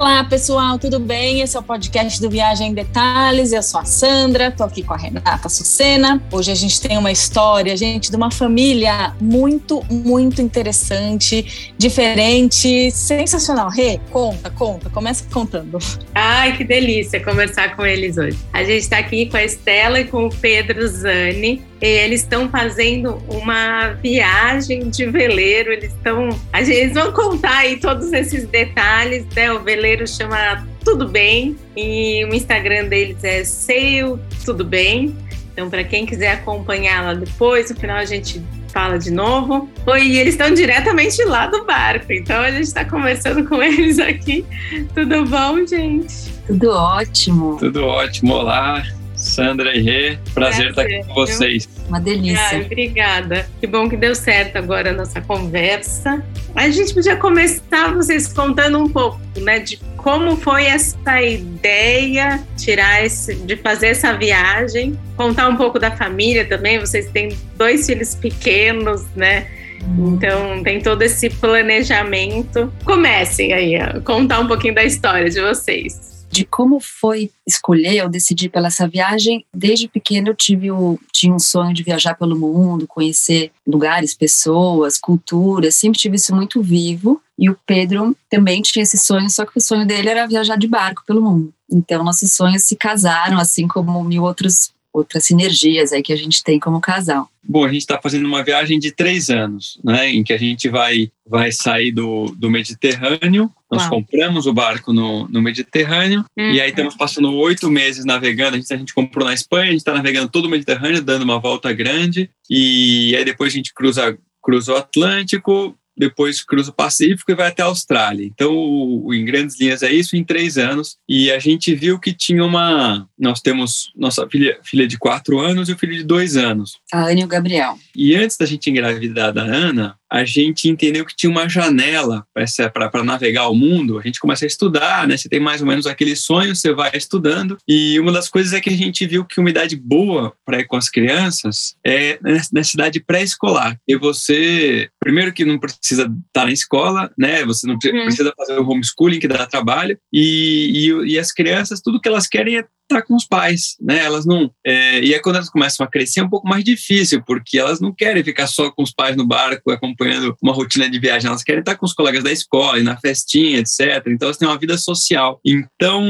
Olá, pessoal, tudo bem? Esse é o podcast do Viagem em Detalhes. Eu sou a Sandra, estou aqui com a Renata Sucena. Hoje a gente tem uma história, gente, de uma família muito, muito interessante, diferente, sensacional. Rê, conta, conta, começa contando. Ai, que delícia conversar com eles hoje. A gente está aqui com a Estela e com o Pedro Zani. Eles estão fazendo uma viagem de veleiro. Eles estão. Eles vão contar aí todos esses detalhes, né? O veleiro chama Tudo Bem e o Instagram deles é Sail Tudo Bem. Então, para quem quiser acompanhar lá depois, no final a gente fala de novo. Oi, e eles estão diretamente lá do barco, então a gente está conversando com eles aqui. Tudo bom, gente? Tudo ótimo. Tudo ótimo. Olá. Sandra e Rê, prazer, prazer estar aqui com vocês. Uma delícia. Ai, obrigada. Que bom que deu certo agora a nossa conversa. A gente podia começar vocês contando um pouco, né, de como foi essa ideia, tirar esse, de fazer essa viagem, contar um pouco da família também. Vocês têm dois filhos pequenos, né? Uhum. Então tem todo esse planejamento. Comecem aí a contar um pouquinho da história de vocês de como foi escolher ou decidir pela essa viagem. Desde pequeno eu tive o, tinha um sonho de viajar pelo mundo, conhecer lugares, pessoas, culturas, sempre tive isso muito vivo. E o Pedro também tinha esse sonho, só que o sonho dele era viajar de barco pelo mundo. Então nossos sonhos se casaram, assim como mil outros outras sinergias aí que a gente tem como casal. Bom, a gente está fazendo uma viagem de três anos, né, em que a gente vai, vai sair do, do Mediterrâneo. Nós Uau. compramos o barco no, no Mediterrâneo uhum. e aí estamos passando oito meses navegando. A gente, a gente comprou na Espanha, a gente está navegando todo o Mediterrâneo, dando uma volta grande e aí depois a gente cruza cruza o Atlântico, depois cruza o Pacífico e vai até a Austrália. Então, o, em grandes linhas, é isso em três anos. E a gente viu que tinha uma. Nós temos nossa filha, filha de quatro anos e o filho de dois anos. A Ana e o Gabriel. E antes da gente engravidar da Ana, a gente entendeu que tinha uma janela para navegar o mundo. A gente começa a estudar, né? Você tem mais ou menos aquele sonho, você vai estudando. E uma das coisas é que a gente viu que uma idade boa para ir com as crianças é na cidade pré-escolar. E você, primeiro que não precisa estar na escola, né? Você não uhum. precisa fazer o homeschooling que dá trabalho. E, e, e as crianças, tudo que elas querem é estar com os pais, né? Elas não. É, e é quando elas começam a crescer é um pouco mais difícil, porque elas não querem ficar só com os pais no barco acompanhando uma rotina de viagem, elas querem estar com os colegas da escola e na festinha, etc. Então elas têm uma vida social. Então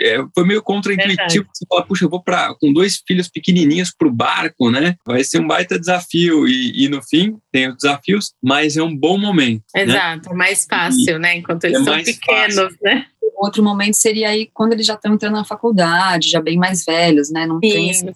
é, foi meio contraintuitivo você falar, puxa, eu vou para com dois filhos pequenininhos para o barco, né? Vai ser um baita desafio e, e, no fim tem os desafios, mas é um bom momento. Né? Exato, né? mais fácil, e né? Enquanto eles é são pequenos, fácil. né? Outro momento seria aí quando eles já estão entrando na faculdade, já bem mais velhos, né? Não Sim. tem esse,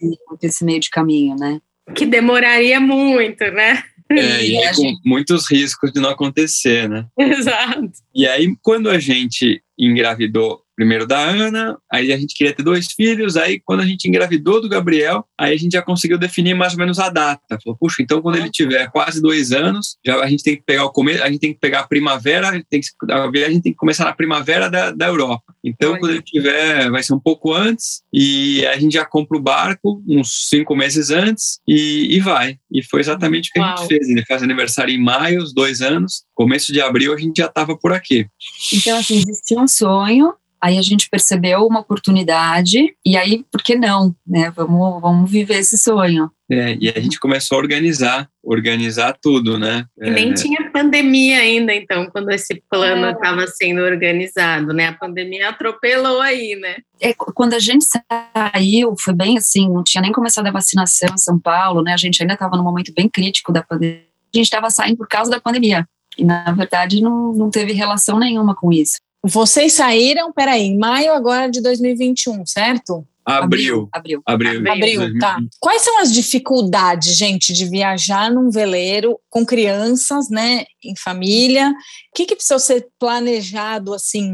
esse meio de caminho, né? Que demoraria muito, né? É, e aí com muitos riscos de não acontecer, né? Exato. E aí, quando a gente engravidou primeiro da Ana, aí a gente queria ter dois filhos, aí quando a gente engravidou do Gabriel, aí a gente já conseguiu definir mais ou menos a data. Falou, puxa, então quando ele tiver quase dois anos, já a gente tem que pegar o começo, a gente tem que pegar a primavera, a tem que, a viagem tem que começar na primavera da, da Europa. Então, quando ele tiver, vai ser um pouco antes, e a gente já compra o barco uns cinco meses antes e, e vai. E foi exatamente o que Uau. a gente fez. Ele faz aniversário em maio, os dois anos, começo de abril a gente já estava por aqui. Então, assim, existia um sonho, Aí a gente percebeu uma oportunidade e aí, por que não? Né? Vamos, vamos viver esse sonho. É, e a gente começou a organizar, organizar tudo, né? É. Nem tinha pandemia ainda, então, quando esse plano estava é. sendo organizado, né? A pandemia atropelou aí, né? É, quando a gente saiu, foi bem assim, não tinha nem começado a vacinação em São Paulo, né? A gente ainda estava num momento bem crítico da pandemia. A gente estava saindo por causa da pandemia. E, na verdade, não, não teve relação nenhuma com isso. Vocês saíram, peraí, em maio agora de 2021, certo? Abril. Abril. Abril. Abril, Abril tá. Quais são as dificuldades, gente, de viajar num veleiro com crianças, né, em família? O que, que precisa ser planejado, assim,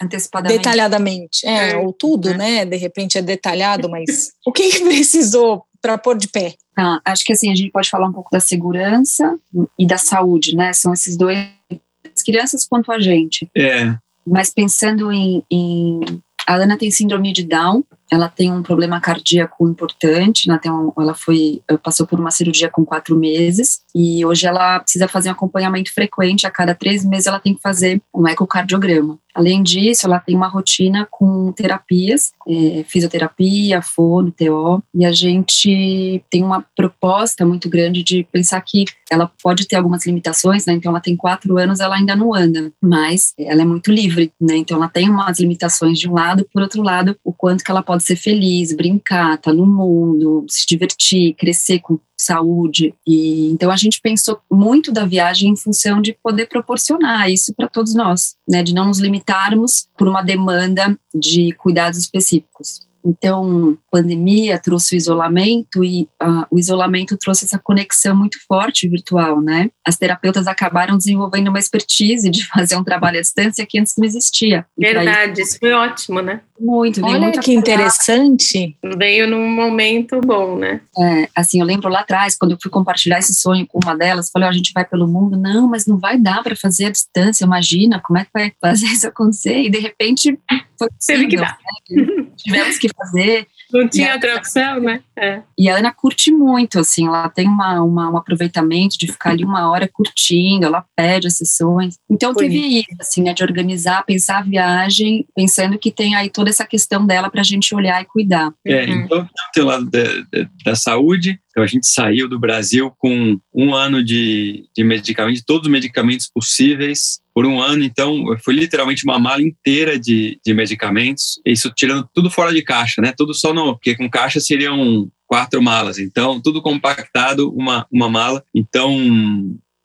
antecipadamente? Detalhadamente. É, é. ou tudo, é. né? De repente é detalhado, mas o que, que precisou para pôr de pé? Tá, acho que assim, a gente pode falar um pouco da segurança e da saúde, né? São esses dois, as crianças quanto a gente. É. Mas pensando em, em, A Ana tem síndrome de Down, ela tem um problema cardíaco importante, tem um, ela foi, passou por uma cirurgia com quatro meses e hoje ela precisa fazer um acompanhamento frequente, a cada três meses ela tem que fazer um ecocardiograma. Além disso, ela tem uma rotina com terapias, é, fisioterapia, fono, TO, e a gente tem uma proposta muito grande de pensar que ela pode ter algumas limitações, né? Então, ela tem quatro anos, ela ainda não anda, mas ela é muito livre, né? Então, ela tem umas limitações de um lado, por outro lado, o quanto que ela pode ser feliz, brincar, estar tá no mundo, se divertir, crescer com saúde. E então a gente pensou muito da viagem em função de poder proporcionar isso para todos nós, né, de não nos limitarmos por uma demanda de cuidados específicos. Então, pandemia trouxe o isolamento e uh, o isolamento trouxe essa conexão muito forte virtual, né? As terapeutas acabaram desenvolvendo uma expertise de fazer um trabalho à distância que antes não existia. Verdade, isso foi ótimo, né? Muito. Olha que interessante. Veio num momento bom, né? É, assim, eu lembro lá atrás, quando eu fui compartilhar esse sonho com uma delas, falei, oh, a gente vai pelo mundo. Não, mas não vai dar para fazer à distância, imagina, como é que vai fazer isso acontecer? E de repente foi possível, Teve que dar. Né? Tivemos que fazer. Não tinha outra opção, né? É. E a Ana curte muito, assim, ela tem uma, uma, um aproveitamento de ficar ali uma hora curtindo, ela pede as sessões. Então Bonito. teve isso, assim, né, de organizar, pensar a viagem, pensando que tem aí toda essa questão dela para a gente olhar e cuidar. É, uhum. então tem o lado da, da, da saúde, então a gente saiu do Brasil com um ano de, de medicamentos, todos os medicamentos possíveis, por um ano, então foi literalmente uma mala inteira de, de medicamentos, isso tirando tudo fora de caixa, né? Tudo só no. Porque com caixa seriam quatro malas, então tudo compactado, uma, uma mala. Então,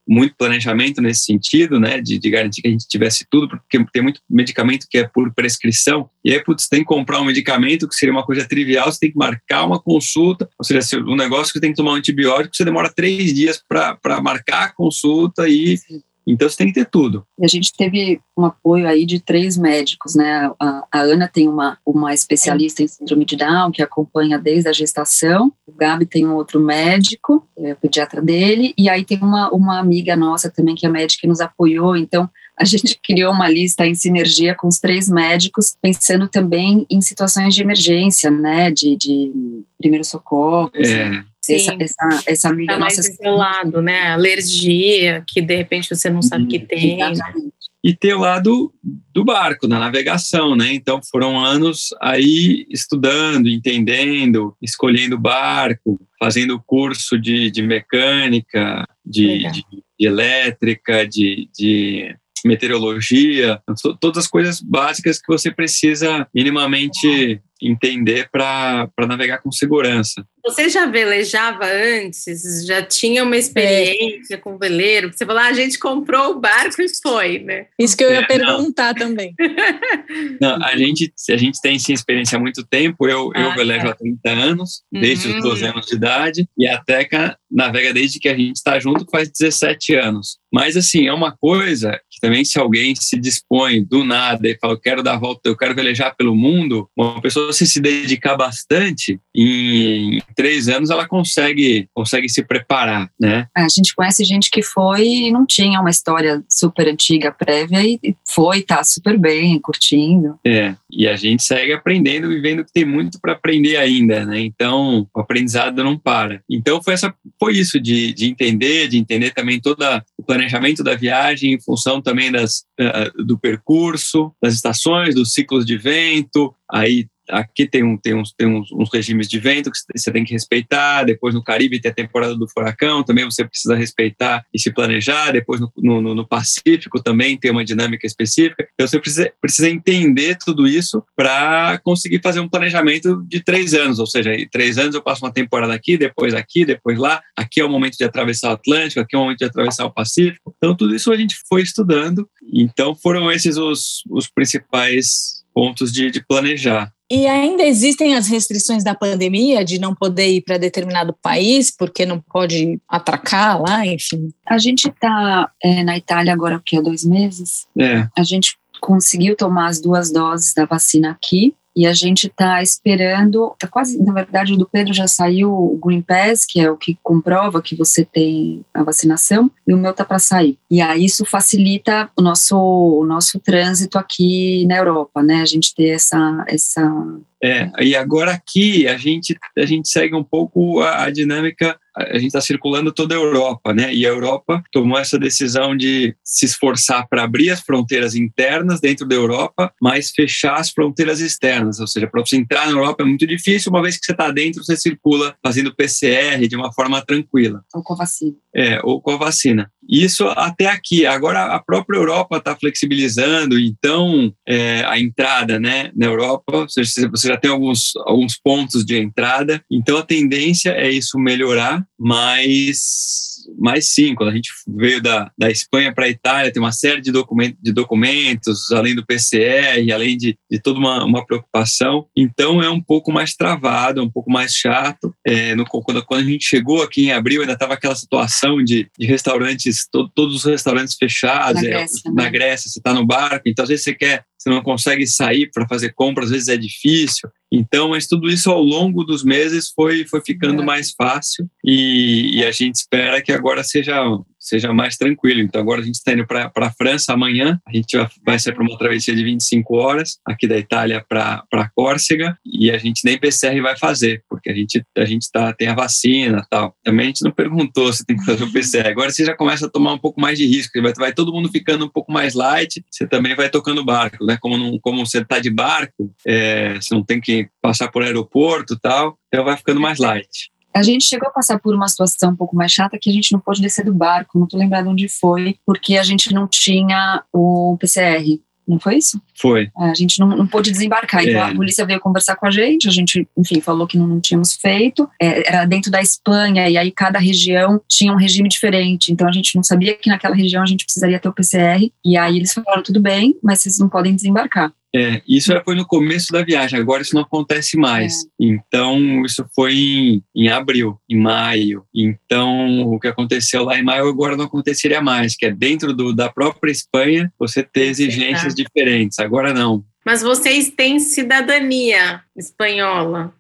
muito planejamento nesse sentido, né, de, de, garantir que a gente tivesse tudo, porque tem muito medicamento que é por prescrição, e aí, putz, tem que comprar um medicamento que seria uma coisa trivial, você tem que marcar uma consulta, ou seja, um negócio que tem que tomar um antibiótico, você demora três dias para marcar a consulta e então você tem que ter tudo. A gente teve um apoio aí de três médicos, né? A, a Ana tem uma, uma especialista em síndrome de Down que acompanha desde a gestação. O Gabi tem um outro médico, é o pediatra dele, e aí tem uma, uma amiga nossa também que é médica que nos apoiou. Então a gente criou uma lista em sinergia com os três médicos, pensando também em situações de emergência, né? De, de primeiro socorro. É. Essa, essa, essa amiga tá mais nossa isolado, né? Alergia, que de repente você não sabe que tem. Exatamente. E ter o lado do barco, da navegação, né? Então foram anos aí estudando, entendendo, escolhendo barco, fazendo curso de, de mecânica, de, de, de elétrica, de, de meteorologia, todas as coisas básicas que você precisa minimamente entender para navegar com segurança. Você já velejava antes? Já tinha uma experiência é. com veleiro? Você falou, ah, a gente comprou o barco e foi, né? Isso que eu ia é, perguntar não. também. Não, a gente, a gente tem sim experiência há muito tempo. Eu, ah, eu velejo é. há 30 anos, desde uhum. os 12 anos de idade, e a Teca navega desde que a gente está junto faz 17 anos. Mas, assim, é uma coisa também, se alguém se dispõe do nada e fala, eu quero dar a volta, eu quero velejar pelo mundo, uma pessoa se se dedicar bastante, em três anos ela consegue, consegue se preparar, né? A gente conhece gente que foi e não tinha uma história super antiga prévia e foi, tá super bem, curtindo. É, e a gente segue aprendendo, vivendo que tem muito para aprender ainda, né? Então, o aprendizado não para. Então, foi, essa, foi isso, de, de entender, de entender também todo o planejamento da viagem em função também das, uh, do percurso, das estações, dos ciclos de vento, aí aqui tem, um, tem, uns, tem uns, uns, regimes de vento que você tem que respeitar, depois no Caribe tem a temporada do furacão, também você precisa respeitar e se planejar, depois no, no, no Pacífico também tem uma dinâmica específica, então você precisa, precisa entender tudo isso para conseguir fazer um planejamento de três anos, ou seja, em três anos eu passo uma temporada aqui, depois aqui, depois lá, aqui é o momento de atravessar o Atlântico, aqui é o momento de atravessar o Pacífico, então tudo isso a gente foi estudando, então foram esses os, os principais pontos de, de planejar. E ainda existem as restrições da pandemia de não poder ir para determinado país porque não pode atracar lá, enfim. A gente está é, na Itália agora, o que, há dois meses? É. A gente conseguiu tomar as duas doses da vacina aqui e a gente está esperando, tá quase, na verdade, do Pedro já saiu o Green Pass, que é o que comprova que você tem a vacinação, e o meu tá para sair. E aí isso facilita o nosso, o nosso trânsito aqui na Europa, né? A gente ter essa, essa é, e agora aqui a gente, a gente segue um pouco a, a dinâmica a gente está circulando toda a Europa, né? E a Europa tomou essa decisão de se esforçar para abrir as fronteiras internas dentro da Europa, mas fechar as fronteiras externas. Ou seja, para você entrar na Europa é muito difícil, uma vez que você está dentro, você circula fazendo PCR de uma forma tranquila. Ou com a vacina. É, ou com a vacina. Isso até aqui. Agora a própria Europa está flexibilizando, então é, a entrada né, na Europa, você, você já tem alguns, alguns pontos de entrada, então a tendência é isso melhorar, mas mas sim, quando a gente veio da, da Espanha para a Itália, tem uma série de, document, de documentos, além do PCR, além de, de toda uma, uma preocupação. Então é um pouco mais travado, é um pouco mais chato. É, no, quando, quando a gente chegou aqui em abril, ainda estava aquela situação de, de restaurantes, to, todos os restaurantes fechados. Na é, Grécia, é, na Grécia você está no barco, então às vezes você quer você não consegue sair para fazer compra, às vezes é difícil. Então, mas tudo isso ao longo dos meses foi, foi ficando é. mais fácil e, e, a gente espera que agora seja seja mais tranquilo. Então, agora a gente está indo para a França amanhã. A gente vai, sair para uma travessia de 25 horas, aqui da Itália para Córcega, e a gente nem PCR vai fazer, porque a gente, a gente tá, tem a vacina tal. Também a gente não perguntou se tem que fazer o PCR. Agora você já começa a tomar um pouco mais de risco, vai, vai todo mundo ficando um pouco mais light, você também vai tocando barco, né? Como, não, como você está de barco, é, você não tem que passar por aeroporto tal, então vai ficando mais light. A gente chegou a passar por uma situação um pouco mais chata que a gente não pôde descer do barco, não tô lembrado onde foi, porque a gente não tinha o PCR. Não foi isso? Foi. É, a gente não, não pôde desembarcar. Então é. a polícia veio conversar com a gente, a gente, enfim, falou que não, não tínhamos feito. É, era dentro da Espanha, e aí cada região tinha um regime diferente. Então a gente não sabia que naquela região a gente precisaria ter o PCR. E aí eles falaram: tudo bem, mas vocês não podem desembarcar. É, isso foi no começo da viagem, agora isso não acontece mais. É. Então, isso foi em, em, abril, em maio. Então, o que aconteceu lá em maio agora não aconteceria mais, que é dentro do, da própria Espanha você ter exigências diferentes. Agora não. Mas vocês têm cidadania espanhola?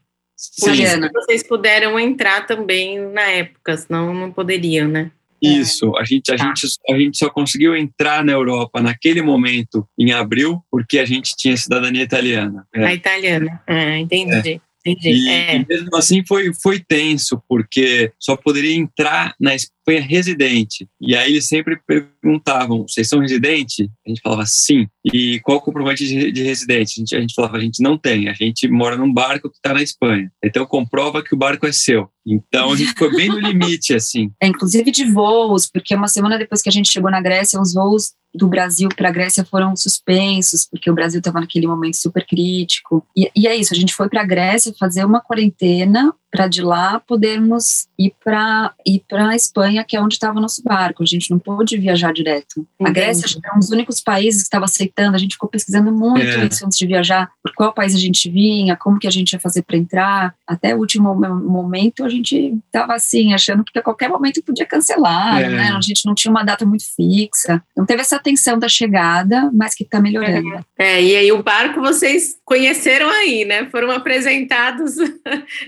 Por Sim. isso vocês puderam entrar também na época, senão não poderiam, né? Isso, a gente, a, tá. gente, a gente só conseguiu entrar na Europa naquele momento, em abril, porque a gente tinha cidadania italiana. É. A italiana, ah, entendi. É. Entendi. E, é. e, mesmo assim foi, foi tenso, porque só poderia entrar na Espanha residente. E aí eles sempre perguntavam: vocês são residente? A gente falava sim. E qual o comprovante de, de residente? A gente, a gente falava: a gente não tem, a gente mora num barco que está na Espanha. Então comprova que o barco é seu. Então a gente ficou bem no limite, assim. É, inclusive de voos, porque uma semana depois que a gente chegou na Grécia, os voos do Brasil para a Grécia foram suspensos, porque o Brasil estava naquele momento super crítico. E, e, é isso, a gente foi para a Grécia fazer uma quarentena para de lá podermos ir para ir para a Espanha, que é onde estava o nosso barco. A gente não pôde viajar direto. Entendi. A Grécia era um dos únicos países que estava aceitando. A gente ficou pesquisando muito é. isso antes de viajar, por qual país a gente vinha, como que a gente ia fazer para entrar. Até o último momento a gente estava assim, achando que a qualquer momento podia cancelar, é. né? A gente não tinha uma data muito fixa. Não teve essa tensão da chegada, mas que está melhorando. É. é, e aí o barco vocês conheceram aí, né? Foram apresentados.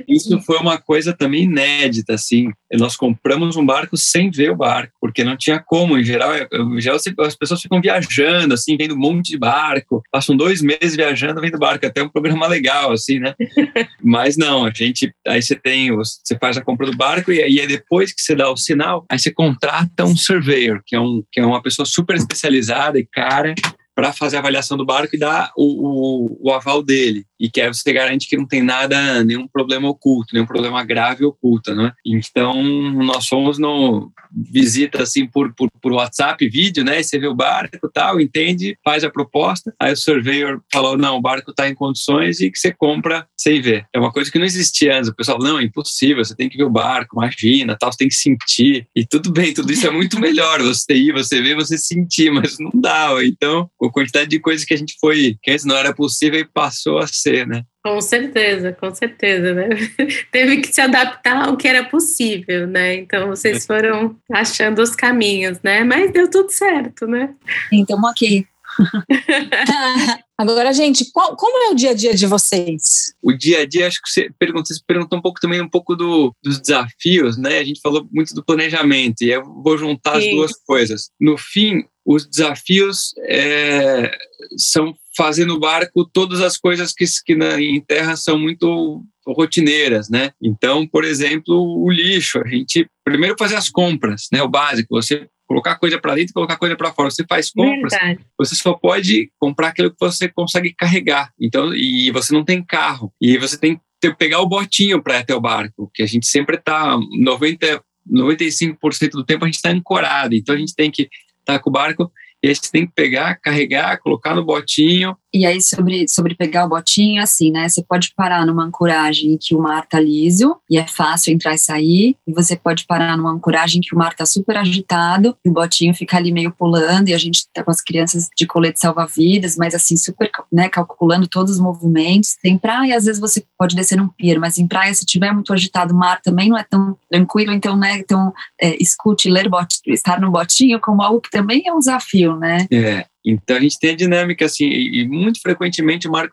Isso foi foi uma coisa também inédita, assim. Nós compramos um barco sem ver o barco, porque não tinha como. Em geral, é, em geral as pessoas ficam viajando, assim, vendo um monte de barco, passam dois meses viajando vendo barco, até um programa legal, assim, né? Mas não, a gente, aí você tem, você faz a compra do barco e aí é depois que você dá o sinal, aí você contrata um surveyor, que é, um, que é uma pessoa super especializada e cara para fazer a avaliação do barco e dar o, o, o, aval dele. E que aí você garante que não tem nada, nenhum problema oculto, nenhum problema grave oculto, né? Então, nós fomos no visita assim por, por, por WhatsApp, vídeo, né? E você vê o barco tal, entende, faz a proposta. Aí o surveyor falou: não, o barco está em condições e que você compra sem ver. É uma coisa que não existia antes. O pessoal, não, é impossível, você tem que ver o barco, imagina, tal, você tem que sentir. E tudo bem, tudo isso é muito melhor. Você ir, você ver, você sentir, mas não dá. Então, a quantidade de coisas que a gente foi, que antes não era possível e passou a ser, né? Com certeza, com certeza, né? Teve que se adaptar ao que era possível, né? Então vocês é. foram achando os caminhos, né? Mas deu tudo certo, né? Então, ok. Agora, gente, qual, como é o dia a dia de vocês? O dia a dia, acho que você perguntou, você perguntou um pouco também um pouco do, dos desafios, né? A gente falou muito do planejamento e eu vou juntar Sim. as duas coisas. No fim, os desafios é, são fazer no barco todas as coisas que, que na, em terra são muito rotineiras, né? Então, por exemplo, o lixo, a gente primeiro fazer as compras, né? O básico, você colocar coisa para dentro e colocar coisa para fora. Você faz compras, Verdade. você só pode comprar aquilo que você consegue carregar. Então, e você não tem carro. E você tem que pegar o botinho para ir até o barco, que a gente sempre está 90 95% do tempo a gente está ancorado, então a gente tem que tá com o barco e aí você tem que pegar, carregar, colocar no botinho e aí, sobre, sobre pegar o botinho, assim, né? Você pode parar numa ancoragem em que o mar tá liso e é fácil entrar e sair. E você pode parar numa ancoragem em que o mar tá super agitado e o botinho fica ali meio pulando e a gente tá com as crianças de colete salva-vidas, mas assim, super, né? Calculando todos os movimentos. Tem praia, às vezes você pode descer num pier, mas em praia, se tiver muito agitado, o mar também não é tão tranquilo, então, né? Então, é, escute ler bot, estar no botinho como algo que também é um desafio, né? É. Então a gente tem a dinâmica assim, e, muito frequentemente o mar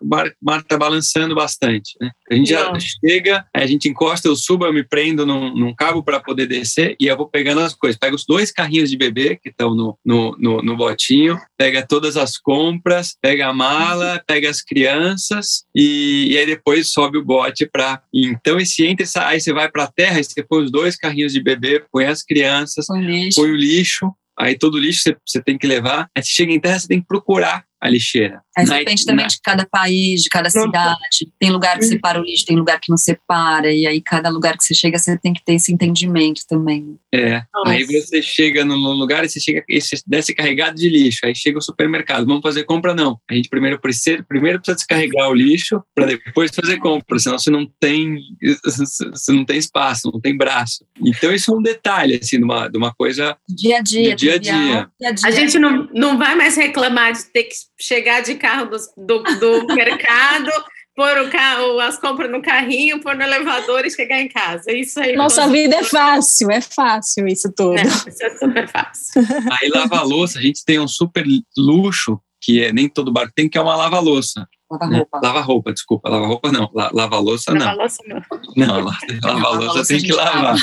está balançando bastante. Né? A gente já chega, a gente encosta, eu subo, eu me prendo num, num cabo para poder descer e eu vou pegando as coisas. Pego os dois carrinhos de bebê que estão no, no, no, no, botinho, pega todas as compras, pega a mala, pega as crianças e, e aí depois sobe o bote para. Então esse entra, aí você vai para a terra, e você põe os dois carrinhos de bebê, põe as crianças, põe, põe o lixo aí todo lixo você, tem que levar. Aí você chega em terra, você tem que procurar a lixeira. Aí depende também de cada país, de cada cidade. Tem lugar que separa o lixo, tem lugar que não separa. E aí, cada lugar que você chega, você tem que ter esse entendimento também. É. Nossa. Aí você chega no lugar e você chega e você desce carregado de lixo. Aí chega o supermercado. Vamos fazer compra? Não. A gente primeiro precisa, primeiro precisa descarregar o lixo para depois fazer compra. Senão você não tem você não tem espaço, não tem braço. Então, isso é um detalhe, assim, de uma, de uma coisa. Dia a dia. Dia a dia. dia, a, dia. a gente não, não vai mais reclamar de ter que chegar de carro do, do, do mercado, pôr o carro, as compras no carrinho, pôr no elevador e chegar em casa. É isso aí. Nossa vida é fácil, é fácil isso tudo. É, isso é super fácil. Aí lava louça, a gente tem um super luxo que é, nem todo bar tem, que é uma lava-louça. Lava-roupa. Né? Lava-roupa, desculpa. Lava-roupa não. Lava-louça não. Lava-louça não. Não, lava-louça tem que lavar.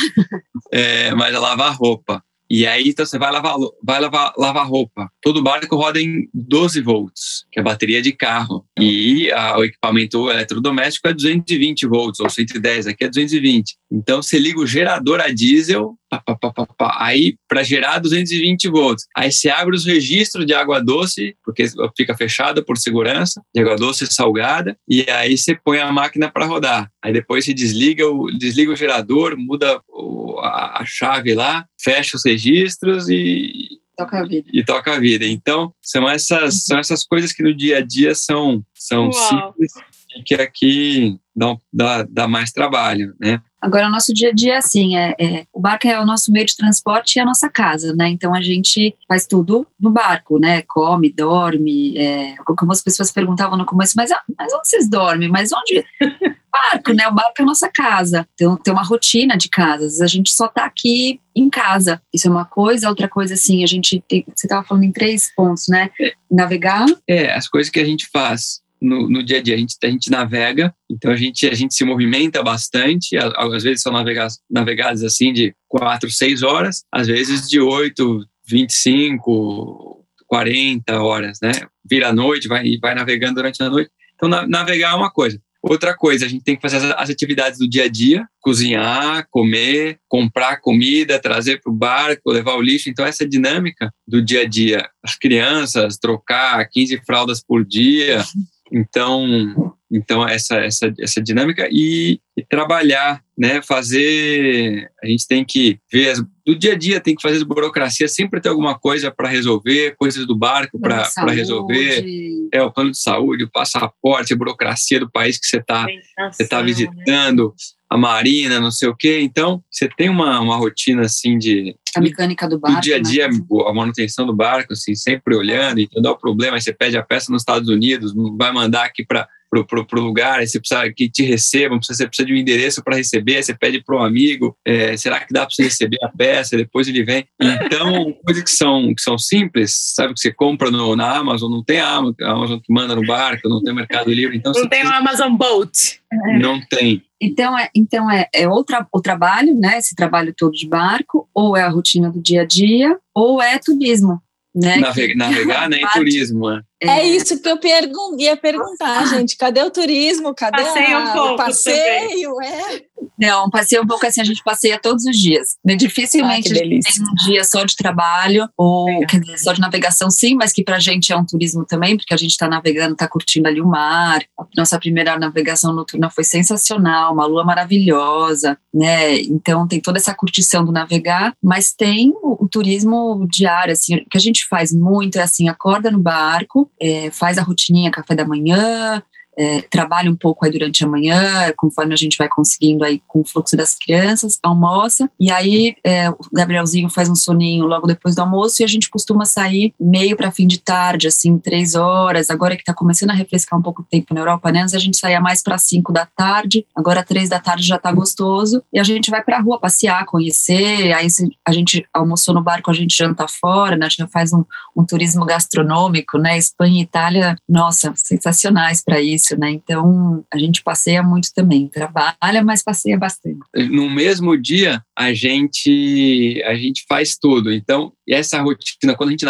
É, mas a lavar-roupa. E aí então você vai lavar, vai lavar, lavar roupa. Todo barco roda em 12 volts, que é a bateria de carro. E a, o equipamento eletrodoméstico é 220 volts, ou 110, aqui é 220. Então você liga o gerador a diesel, pá, pá, pá, aí para gerar 220 volts. Aí você abre os registros de água doce, porque fica fechado por segurança, de água doce salgada, e aí você põe a máquina para rodar. Aí depois você desliga o, desliga o gerador, muda o, a, a chave lá, fecha os registros e, toca a vida. E toca a vida. Então, são essas, são essas coisas que no dia a dia são, são simples e que aqui dá, dá, dá mais trabalho, né? Agora, o nosso dia a dia, assim, é, é, o barco é o nosso meio de transporte e a nossa casa, né? Então, a gente faz tudo no barco, né? Come, dorme. É, como as pessoas perguntavam no começo, mas, mas onde vocês dormem? Mas onde? barco, né? O barco é a nossa casa. Então, tem uma rotina de casas. A gente só tá aqui em casa. Isso é uma coisa. Outra coisa, assim, a gente tem, Você estava falando em três pontos, né? Navegar. É, as coisas que a gente faz no, no, dia a dia. A gente, a gente navega, então a gente, a gente se movimenta bastante. Às vezes são navegadas, navegadas assim de quatro, seis horas, às vezes de oito, vinte e cinco, quarenta horas, né? Vira a noite, vai, vai navegando durante a noite. Então, na, navegar é uma coisa. Outra coisa, a gente tem que fazer as, as atividades do dia a dia, cozinhar, comer, comprar comida, trazer para o barco, levar o lixo. Então, essa dinâmica do dia a dia, as crianças, trocar 15 fraldas por dia, então, então essa, essa, essa dinâmica e, e, trabalhar, né? Fazer, a gente tem que ver as, do dia a dia tem que fazer as burocracias, sempre tem alguma coisa para resolver, coisas do barco para resolver, é o plano de saúde, o passaporte, a burocracia do país que você está você tá né? visitando. Né? a marina, não sei o quê. Então, você tem uma, uma rotina assim de. A mecânica do barco. Do dia a dia, né? a manutenção do barco, assim, sempre olhando, dá o problema. Aí você pede a peça nos Estados Unidos, vai mandar aqui para pro, pro, pro lugar, aí você precisa que te recebam, você precisa de um endereço para receber, aí você pede para um amigo, é, será que dá para você receber a peça, depois ele vem. Então, coisas que são, que são simples, sabe, que você compra no, na Amazon, não tem a Amazon, a Amazon que manda no barco, não tem Mercado Livre, então... Não tem o Amazon Boat. Não tem. Então, é, então é, é outra, o trabalho, né, esse trabalho todo de barco, ou é a rotina do dia a dia, ou é turismo. Né? Navegar, navegar né, em turismo. É. É, é isso que eu pergun ia perguntar, gente. Cadê o turismo? Cadê passeio um pouco o passeio? É. Não, passeio um pouco assim, a gente passeia todos os dias. Né? Dificilmente ah, tem um dia só de trabalho, ou é. quer dizer, só de navegação, sim, mas que pra gente é um turismo também, porque a gente tá navegando, tá curtindo ali o mar. A nossa primeira navegação noturna foi sensacional, uma lua maravilhosa, né? Então tem toda essa curtição do navegar, mas tem o, o turismo diário, assim, que a gente faz muito é assim, acorda no barco, é, faz a rotininha café da manhã, é, trabalha um pouco aí durante a manhã, conforme a gente vai conseguindo aí com o fluxo das crianças, almoça, e aí é, o Gabrielzinho faz um soninho logo depois do almoço e a gente costuma sair meio para fim de tarde, assim, três horas, agora que está começando a refrescar um pouco o tempo na Europa, né? Antes a gente saía mais para cinco da tarde, agora três da tarde já está gostoso, e a gente vai para a rua passear, conhecer, aí a gente almoçou no barco, a gente janta fora, né? A gente faz um, um turismo gastronômico, né? Espanha e Itália, nossa, sensacionais para isso né? Então a gente passeia muito também, trabalha, mas passeia bastante. No mesmo dia a gente a gente faz tudo. Então essa rotina quando a gente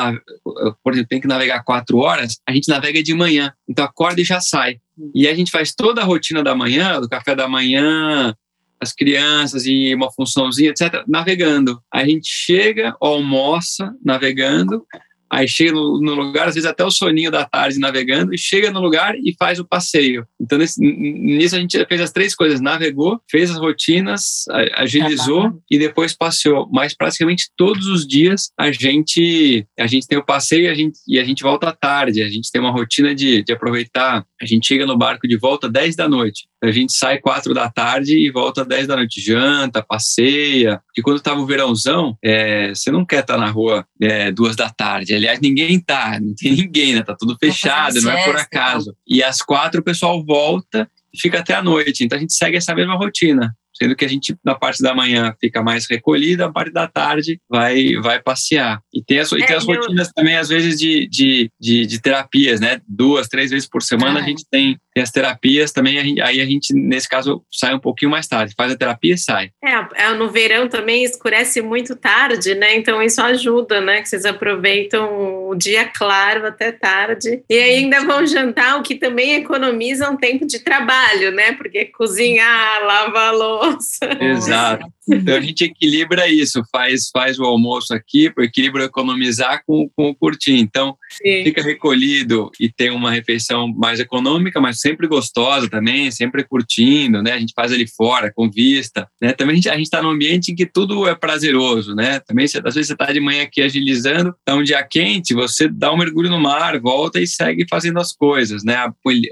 por exemplo tem que navegar quatro horas, a gente navega de manhã. Então acorda e já sai. E a gente faz toda a rotina da manhã, do café da manhã, as crianças e uma funçãozinha, etc., navegando. A gente chega, almoça navegando, aí chega no, no, lugar, às vezes até o soninho da tarde navegando, e chega no lugar e faz o passeio. Então, nesse, nisso a gente fez as três coisas: navegou, fez as rotinas, agilizou e depois passeou. Mas praticamente todos os dias a gente a gente tem o passeio e a gente, e a gente volta à tarde. A gente tem uma rotina de, de aproveitar. A gente chega no barco de volta 10 da noite. A gente sai quatro da tarde e volta 10 da noite. Janta, passeia. E quando estava o verãozão, é, você não quer estar tá na rua é, duas da tarde. Aliás, ninguém tá, não tem ninguém, né? Tá tudo fechado, não é por acaso. E às quatro o pessoal volta e fica até a noite. Então a gente segue essa mesma rotina sendo que a gente na parte da manhã fica mais recolhida, a parte da tarde vai vai passear. E tem as, é, e tem as rotinas também, às vezes, de, de, de, de, terapias, né? Duas, três vezes por semana ah, a gente tem, tem as terapias também, a gente, aí a gente, nesse caso, sai um pouquinho mais tarde, faz a terapia e sai. É, é, no verão também escurece muito tarde, né? Então isso ajuda, né? Que vocês aproveitam o dia claro até tarde. E ainda vão jantar, o que também economiza um tempo de trabalho, né? Porque cozinhar, lavar louça. Exato. Então a gente equilibra isso, faz, faz o almoço aqui, equilibra economizar com, com o curtir. Então Sim. fica recolhido e tem uma refeição mais econômica, mas sempre gostosa também, sempre curtindo, né? A gente faz ali fora, com vista, né? Também a gente está num ambiente em que tudo é prazeroso, né? Também às vezes você está de manhã aqui agilizando, tá um dia quente, você dá um mergulho no mar, volta e segue fazendo as coisas, né?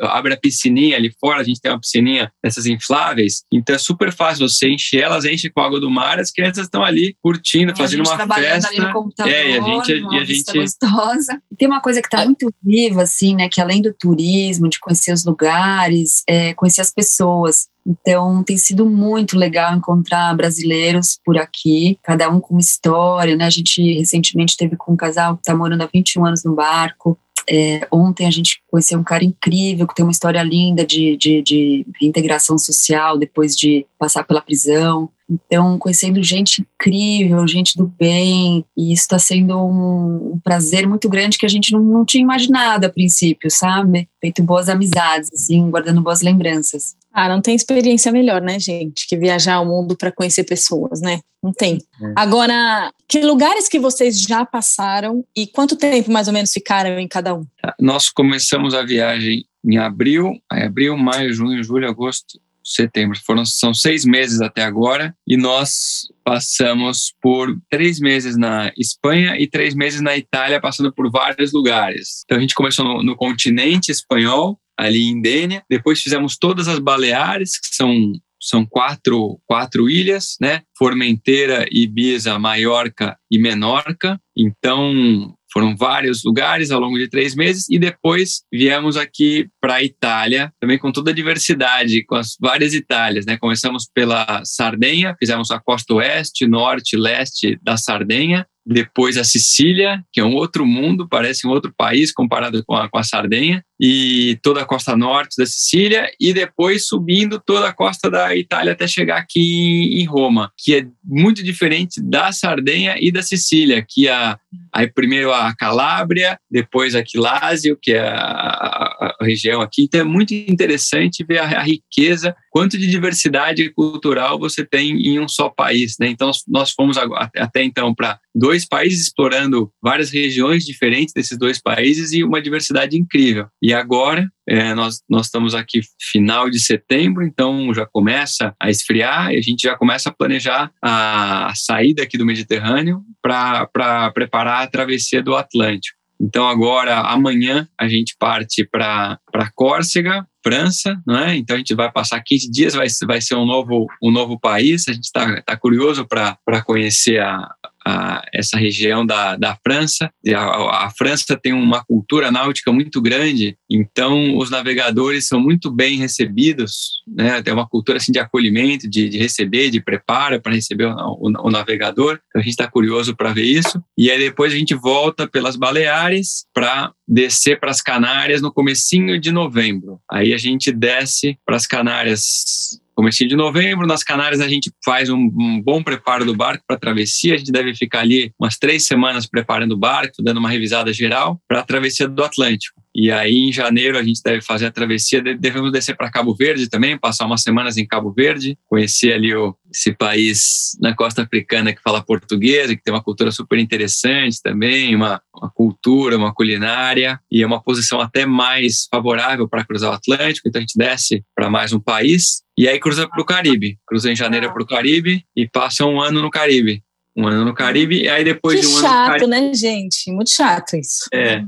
Abre a piscininha ali fora, a gente tem uma piscininha dessas infláveis, então é super fácil você encher, elas enchem com água do mar, as crianças estão ali curtindo, fazendo uma festa. Ali no computador, é, e a gente, e a gente... gostosa. Tem uma coisa que está muito viva, assim, né? Que além do turismo, de conhecer os lugares, é, conhecer as pessoas. Então, tem sido muito legal encontrar brasileiros por aqui, cada um com uma história, né? A gente recentemente teve com um casal que está morando há 21 anos no barco, é, ontem a gente conheceu um cara incrível que tem uma história linda de, de, de integração social depois de passar pela prisão. Então, conhecendo gente incrível, gente do bem, e isso está sendo um, um, prazer muito grande que a gente não, não tinha imaginado a princípio, sabe? Feito boas amizades, assim, guardando boas lembranças. Ah, não tem experiência melhor, né, gente, que viajar o mundo para conhecer pessoas, né? Não tem. É. Agora, que lugares que vocês já passaram e quanto tempo mais ou menos ficaram em cada um? Nós começamos a viagem em abril, abril, maio, junho, julho, agosto, setembro. Foram, são seis meses até agora e nós passamos por três meses na Espanha e três meses na Itália, passando por vários lugares. Então a gente começou no, no continente espanhol, ali em Dênia. Depois fizemos todas as Baleares, que são são quatro, quatro ilhas, né? Formenteira, Ibiza, Maiorca e Menorca. Então, foram vários lugares ao longo de três meses e depois viemos aqui para a Itália, também com toda a diversidade, com as várias Itálias, né? Começamos pela Sardenha, fizemos a costa oeste, norte, leste da Sardenha, depois a Sicília, que é um outro mundo, parece um outro país comparado com a, com a Sardenha, e toda a costa norte da Sicília, e depois subindo toda a costa da Itália até chegar aqui em, Roma, que é muito diferente da Sardenha e da Sicília, que a, Aí primeiro a Calábria, depois a Quilásio, que é a, a, região aqui. Então é muito interessante ver a, a, riqueza, quanto de diversidade cultural você tem em um só país. Né? Então nós fomos até então para dois países explorando várias regiões diferentes desses dois países e uma diversidade incrível. E agora é, nós, nós estamos aqui final de setembro, então já começa a esfriar e a gente já começa a planejar a, saída aqui do Mediterrâneo para preparar a travessia do Atlântico. Então agora, amanhã, a gente parte para Córcega, França, não é? Então a gente vai passar 15 dias, vai, vai ser um novo, um novo país. A gente está tá curioso para conhecer a, a, essa região da, da França. A, a, França tem uma cultura náutica muito grande, então os navegadores são muito bem recebidos, né? Tem uma cultura assim de acolhimento, de, de receber, de preparo para receber o, o, o, navegador. Então a gente está curioso para ver isso. E aí depois a gente volta pelas Baleares para descer para as Canárias no comecinho de novembro. Aí a gente desce para as Canárias comecinho de novembro. Nas Canárias a gente faz um, um bom preparo do barco para a travessia. A gente deve ficar ali umas três semanas preparando o barco, dando uma revisada geral para a travessia do Atlântico. E aí, em janeiro, a gente deve fazer a travessia. Devemos descer para Cabo Verde também, passar umas semanas em Cabo Verde, conhecer ali o, esse país na costa africana que fala português, que tem uma cultura super interessante também, uma, uma cultura, uma culinária, e é uma posição até mais favorável para cruzar o Atlântico. Então, a gente desce para mais um país e aí cruza para o Caribe. Cruza em janeiro para o Caribe e passa um ano no Caribe um ano no Caribe, e aí depois que de um chato, ano. Chato, né, gente? Muito chato isso. É.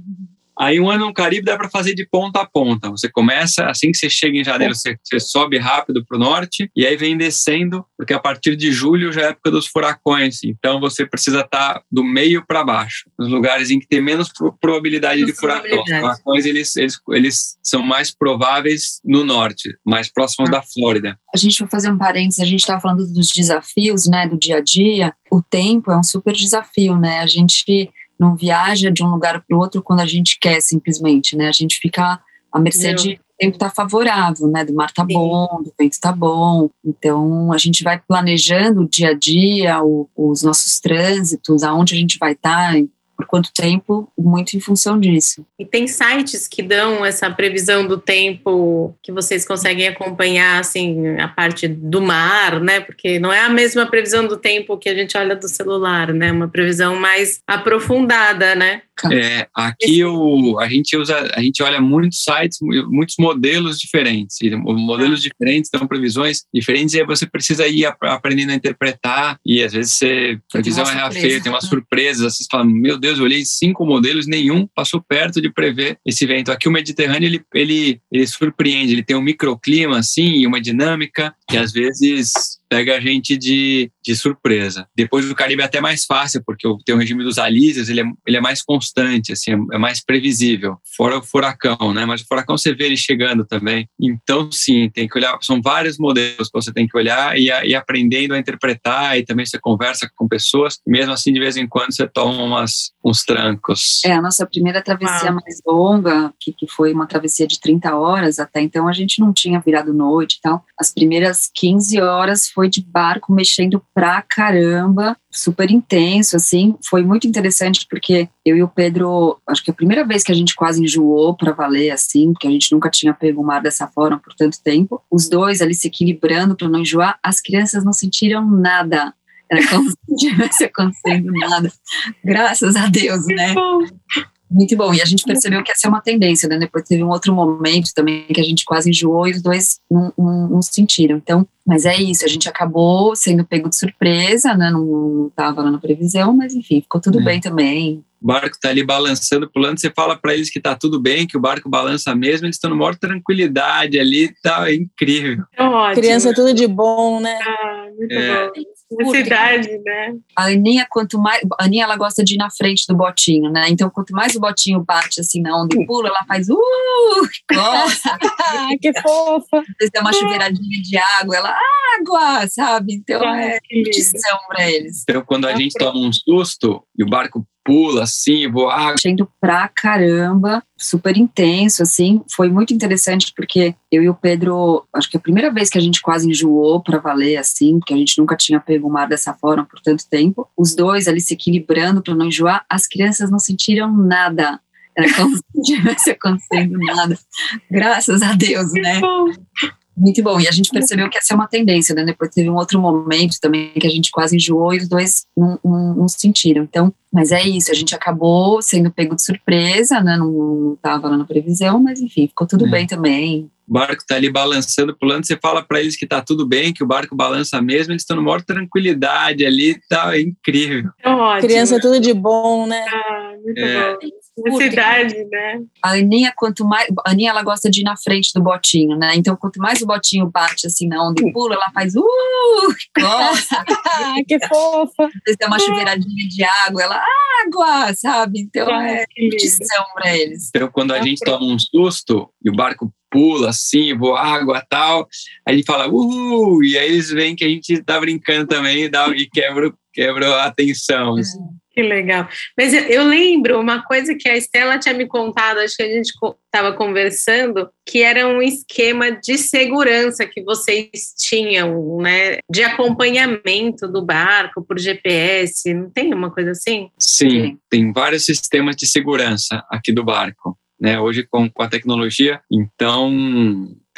Aí um ano no Caribe dá para fazer de ponta a ponta. Você começa, assim que você chega em janeiro, você, você sobe rápido para o norte e aí vem descendo, porque a partir de julho já é época dos furacões. Então você precisa estar tá do meio para baixo, nos lugares em que tem menos probabilidade de furacão. Os furacões eles, eles, eles são mais prováveis no norte, mais próximos ah. da Flórida. A gente vai fazer um parênteses, a gente estava falando dos desafios, né, do dia a dia. O tempo é um super desafio, né? A gente não viaja de um lugar para o outro quando a gente quer, simplesmente, né? A gente fica à mercê de tempo tá favorável, né? Do mar tá Sim. bom, do vento tá bom. Então a gente vai planejando o dia a dia, o, os nossos trânsitos, aonde a gente vai estar, tá, por quanto tempo, muito em função disso. E tem sites que dão essa previsão do tempo que vocês conseguem acompanhar, assim, a parte do mar, né? Porque não é a mesma previsão do tempo que a gente olha do celular, né? Uma previsão mais aprofundada, né? É, aqui o, a gente usa, a gente olha muitos sites, muitos modelos diferentes. Modelos diferentes dão previsões diferentes e aí você precisa ir aprendendo a interpretar e às vezes você, a previsão é feia, tem umas surpresas, assim, você fala, meu Deus, eu olhei cinco modelos, nenhum passou perto de prever esse vento. Aqui o Mediterrâneo, ele, ele, ele surpreende, ele tem um microclima assim e uma dinâmica que às vezes pega a gente de, de surpresa. Depois do Caribe é até mais fácil, porque tem o regime dos alísios, ele é, ele é mais constante, assim, é, é mais previsível. Fora o furacão, né? Mas o furacão você vê ele chegando também. Então, sim, tem que olhar, são vários modelos que você tem que olhar e, e aprendendo a interpretar, e também você conversa com pessoas, mesmo assim, de vez em quando, você toma umas, uns trancos. É, a nossa primeira travessia ah. mais longa, que, que foi uma travessia de 30 horas, até então a gente não tinha virado noite e tal. As primeiras 15 horas foi de barco mexendo pra caramba, super intenso, assim. Foi muito interessante porque eu e o Pedro, acho que é a primeira vez que a gente quase enjoou para valer, assim, porque a gente nunca tinha pego o mar dessa forma por tanto tempo. Os dois ali se equilibrando para não enjoar, as crianças não sentiram nada. Era como se não tivesse acontecendo nada. Graças a Deus, né? Muito bom. E a gente percebeu que essa é uma tendência, né? Depois teve um outro momento também que a gente quase enjoou e os dois não, não, não sentiram. Então, mas é isso, a gente acabou sendo pego de surpresa, né? Não estava lá na previsão, mas enfim, ficou tudo é. bem também. O barco está ali balançando, pulando, você fala para eles que está tudo bem, que o barco balança mesmo, eles estão numa maior tranquilidade ali, tá incrível. É ótimo. Criança tudo de bom, né? Ah, muito é. bom necessidade, né? A Aninha, quanto mais. A Aninha, ela gosta de ir na frente do botinho, né? Então, quanto mais o botinho bate assim na onda e pula, ela faz. Uh! Gosta! que fofa! Se tem uma chuveiradinha de água, ela. Água! Sabe? Então, ah, é curtição para eles. Então, quando a gente toma um susto e o barco pula assim, voa. Achando pra caramba, super intenso, assim. Foi muito interessante porque eu e o Pedro, acho que é a primeira vez que a gente quase enjoou para valer, assim, porque a gente nunca tinha pego o mar dessa forma por tanto tempo. Os dois ali se equilibrando para não enjoar, as crianças não sentiram nada. Era como se não tivesse acontecendo nada. Graças a Deus, né? Muito bom. E a gente percebeu que essa é uma tendência, né? Depois teve um outro momento também que a gente quase enjoou e os dois não, não, não sentiram. Então, mas é isso, a gente acabou sendo pego de surpresa, né? Não estava lá na previsão, mas enfim, ficou tudo é. bem também. O barco está ali balançando, pulando. Você fala para eles que está tudo bem, que o barco balança mesmo, eles estão numa maior tranquilidade ali, tá incrível. É Criança é tudo de bom, né? Ah, muito é. bom necessidade, né? A Aninha, quanto mais. A Aninha, ela gosta de ir na frente do botinho, né? Então, quanto mais o botinho bate assim na onda e pula, ela faz. Uh! Gosta! que fofa! Se tem uma chuveiradinha de água, ela. Água! Sabe? Então, ah, é competição para eles. Então, quando a tá gente toma um susto e o barco pula assim, voa água tal, aí ele fala, uhul! E aí eles veem que a gente tá brincando também e, dá, e quebra, quebra a atenção. Assim. Que legal. Mas eu, eu, lembro uma coisa que a Estela tinha me contado, acho que a gente estava conversando, que era um esquema de segurança que vocês tinham, né? De acompanhamento do barco por GPS. Não tem uma coisa assim? Sim, tem vários sistemas de segurança aqui do barco. Né, hoje com, com a tecnologia, então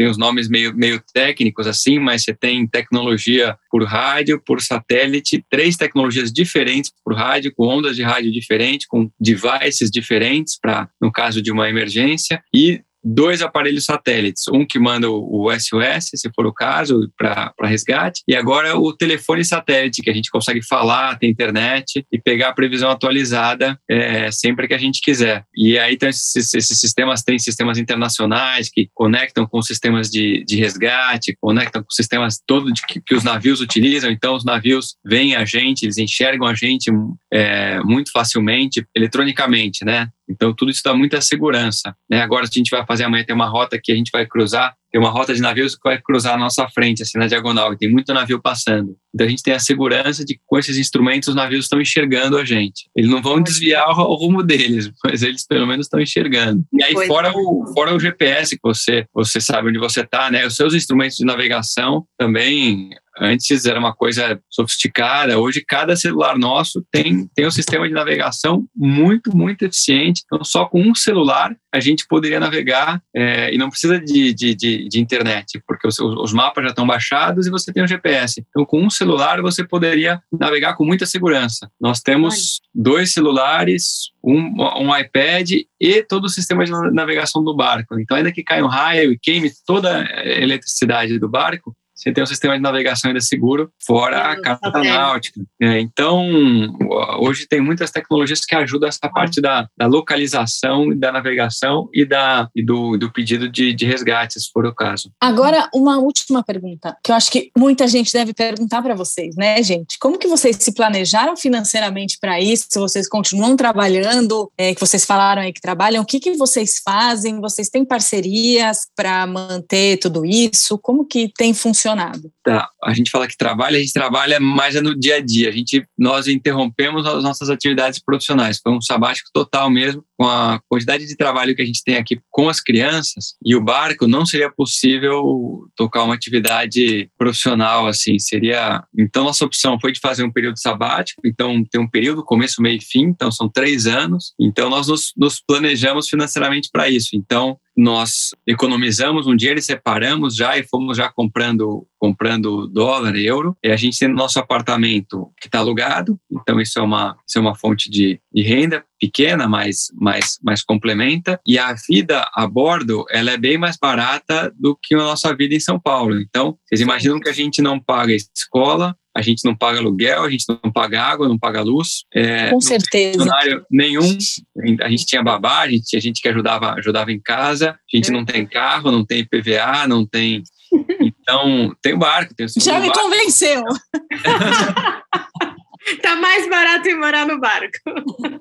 tem os nomes meio, meio técnicos assim, mas você tem tecnologia por rádio, por satélite, três tecnologias diferentes por rádio, com ondas de rádio diferentes, com devices diferentes para no caso de uma emergência e dois aparelhos satélites, um que manda o SOS, se for o caso, para resgate, e agora o telefone satélite, que a gente consegue falar, ter internet e pegar a previsão atualizada é, sempre que a gente quiser. E aí esses, esses, sistemas têm sistemas internacionais que conectam com sistemas de, de resgate, conectam com sistemas todos que, que, os navios utilizam, então os navios veem a gente, eles enxergam a gente é, muito facilmente, eletronicamente, né? Então, tudo isso dá muita segurança. Né? Agora, a gente vai fazer amanhã, tem uma rota que a gente vai cruzar, tem uma rota de navios que vai cruzar a nossa frente, assim, na diagonal, e tem muito navio passando. Então, a gente tem a segurança de que com esses instrumentos os navios estão enxergando a gente. Eles não vão desviar o rumo deles, mas eles pelo menos estão enxergando. E aí, fora o, fora o GPS, que você, você sabe onde você está, né? Os seus instrumentos de navegação também Antes era uma coisa sofisticada, hoje cada celular nosso tem, tem um sistema de navegação muito, muito eficiente. Então, só com um celular a gente poderia navegar é, e não precisa de, de, de, de internet, porque os, os, mapas já estão baixados e você tem o GPS. Então, com um celular você poderia navegar com muita segurança. Nós temos dois celulares, um, um iPad e todo o sistema de navegação do barco. Então, ainda que caia um raio e queime toda a eletricidade do barco, você tem um sistema de navegação ainda seguro, fora a carta náutica. É, então, hoje tem muitas tecnologias que ajudam essa parte da, da localização, da navegação e, da, e do, do pedido de, de resgate, se for o caso. Agora, uma última pergunta, que eu acho que muita gente deve perguntar para vocês, né, gente? Como que vocês se planejaram financeiramente para isso? Se vocês continuam trabalhando, é, que vocês falaram aí que trabalham, o que, que vocês fazem? Vocês têm parcerias para manter tudo isso? Como que tem funcionado? Funcionado? Tá, a gente fala que trabalha, a gente trabalha mais no dia a dia. A gente, nós interrompemos as nossas atividades profissionais. Foi um sabático total mesmo, com a quantidade de trabalho que a gente tem aqui com as crianças e o barco, não seria possível tocar uma atividade profissional assim. Seria. Então, nossa opção foi de fazer um período sabático. Então, tem um período, começo, meio e fim. Então, são três anos. Então, nós nos, nos planejamos financeiramente para isso. Então, nós economizamos um dinheiro e separamos já e fomos já comprando comprando dólar e euro e a gente tem nosso apartamento que está alugado então isso é uma isso é uma fonte de, de renda pequena mas mas mas complementa e a vida a bordo ela é bem mais barata do que a nossa vida em São Paulo então vocês imaginam que a gente não paga escola a gente não paga aluguel, a gente não paga água, não paga luz. É, Com certeza. Funcionário nenhum. A gente tinha babá, a gente tinha gente que ajudava, ajudava em casa. A gente é. não tem carro, não tem PVA, não tem. Então, tem o barco, tem o Já me barco. convenceu. tá mais barato ir morar no barco.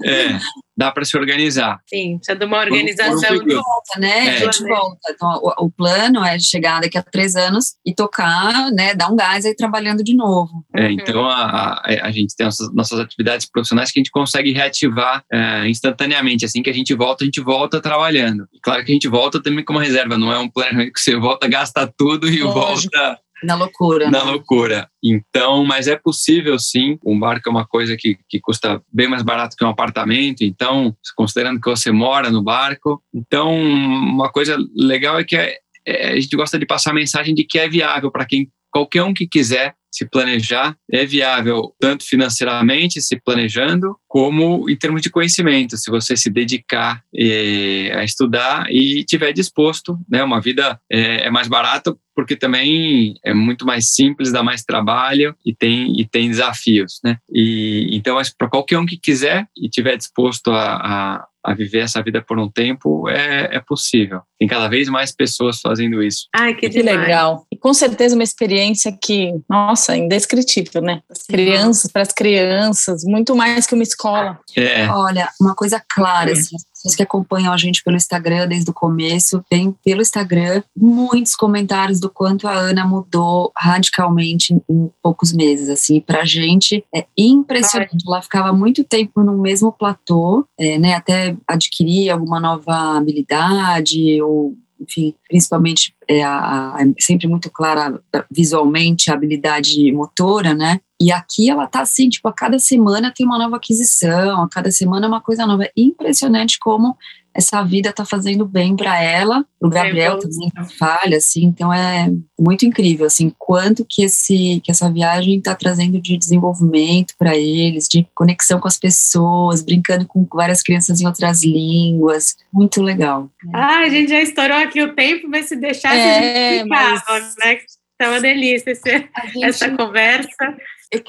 É. dá para se organizar. Sim, precisa de uma organização. De volta, né? É. Gente volta. Então, o, o, plano é chegar daqui a três anos e tocar, né? Dar um gás aí trabalhando de novo. É, uhum. então, a, a, a, gente tem nossas, nossas atividades profissionais que a gente consegue reativar é, instantaneamente. Assim que a gente volta, a gente volta trabalhando. E claro que a gente volta também com uma reserva, não é um planejamento que você volta, gasta tudo e Lógico. volta na loucura. Na loucura. Então, mas é possível sim. Um barco é uma coisa que, que custa bem mais barato que um apartamento. Então, considerando que você mora no barco. Então, uma coisa legal é que é, é, a gente gosta de passar a mensagem de que é viável para quem qualquer um que quiser se planejar é viável tanto financeiramente, se planejando, como em termos de conhecimento, se você se dedicar eh, a estudar e tiver disposto, né, uma vida é, é mais barata porque também é muito mais simples, dá mais trabalho e tem, e tem desafios, né? E então, para qualquer um que quiser e tiver disposto a, a, a, viver essa vida por um tempo, é, é possível. Tem cada vez mais pessoas fazendo isso. Ai, que, que legal! E com certeza uma experiência que, nossa, indescritível, né? As crianças, para as crianças, muito mais que uma escola. É. Olha, uma coisa clara, assim, pessoas que acompanham a gente pelo Instagram desde o começo, tem pelo Instagram muitos comentários do quanto a Ana mudou radicalmente em, em poucos meses. Assim, pra gente é impressionante. Ai. Ela ficava muito tempo no mesmo platô, é, né, até adquirir alguma nova habilidade ou enfim, principalmente é, a, é sempre muito clara visualmente a habilidade motora, né? E aqui ela tá assim, tipo, a cada semana tem uma nova aquisição, a cada semana é uma coisa nova. É impressionante como essa vida tá fazendo bem para ela, o Gabriel é também falha, assim, então é muito incrível, assim, quanto que esse que essa viagem tá trazendo de desenvolvimento para eles, de conexão com as pessoas, brincando com várias crianças em outras línguas, muito legal. Ah, a gente já estourou aqui o tempo, mas se deixasse é, a gente ficava, mas... né? Tá uma delícia esse, gente... essa conversa.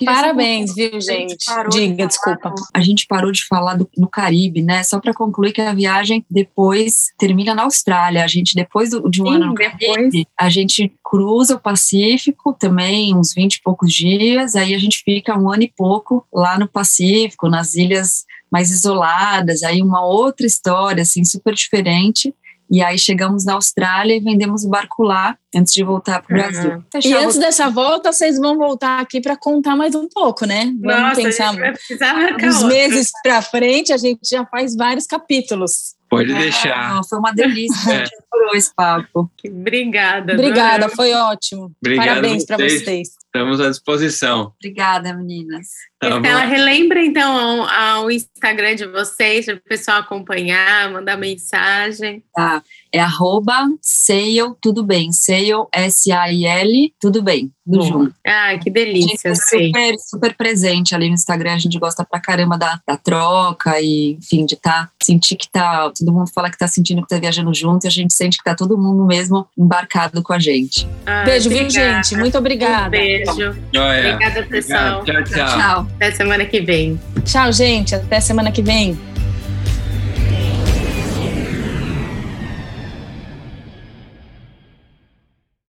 Parabéns, viu, gente? Diga, de desculpa. A gente parou de falar do, no Caribe, né? Só para concluir que a viagem depois termina na Austrália. A gente, depois do, de um Sim, ano no depois. Caribe, a gente cruza o Pacífico também, uns 20 e poucos dias. Aí a gente fica um ano e pouco lá no Pacífico, nas ilhas mais isoladas. Aí uma outra história, assim, super diferente. E aí chegamos na Austrália e vendemos o barco lá antes de voltar para o uhum. Brasil. E antes dessa volta, vocês vão voltar aqui para contar mais um pouco, né? Vamos Nossa, pensar uns meses para frente, a gente já faz vários capítulos. Pode deixar. Ah, foi uma delícia, a gente adorou esse papo. Obrigada. Obrigada, foi ótimo. Obrigado Parabéns para vocês. Estamos à disposição. Obrigada, meninas. Tá Estela, relembra então ao, ao Instagram de vocês, para o pessoal acompanhar, mandar mensagem. Tá é arroba Sail, tudo bem. Sail, S-A-I-L, tudo bem, tudo junto. Ah, que delícia. É super, super presente ali no Instagram, a gente gosta pra caramba da, da troca e, enfim, de tá, sentir que tá, todo mundo fala que tá sentindo que tá viajando junto e a gente sente que tá todo mundo mesmo embarcado com a gente. Ah, beijo, obrigada. viu, gente? Muito obrigada. Um beijo. Obrigada, pessoal. Tchau, tchau. tchau. Até semana que vem. Tchau, gente. Até semana que vem.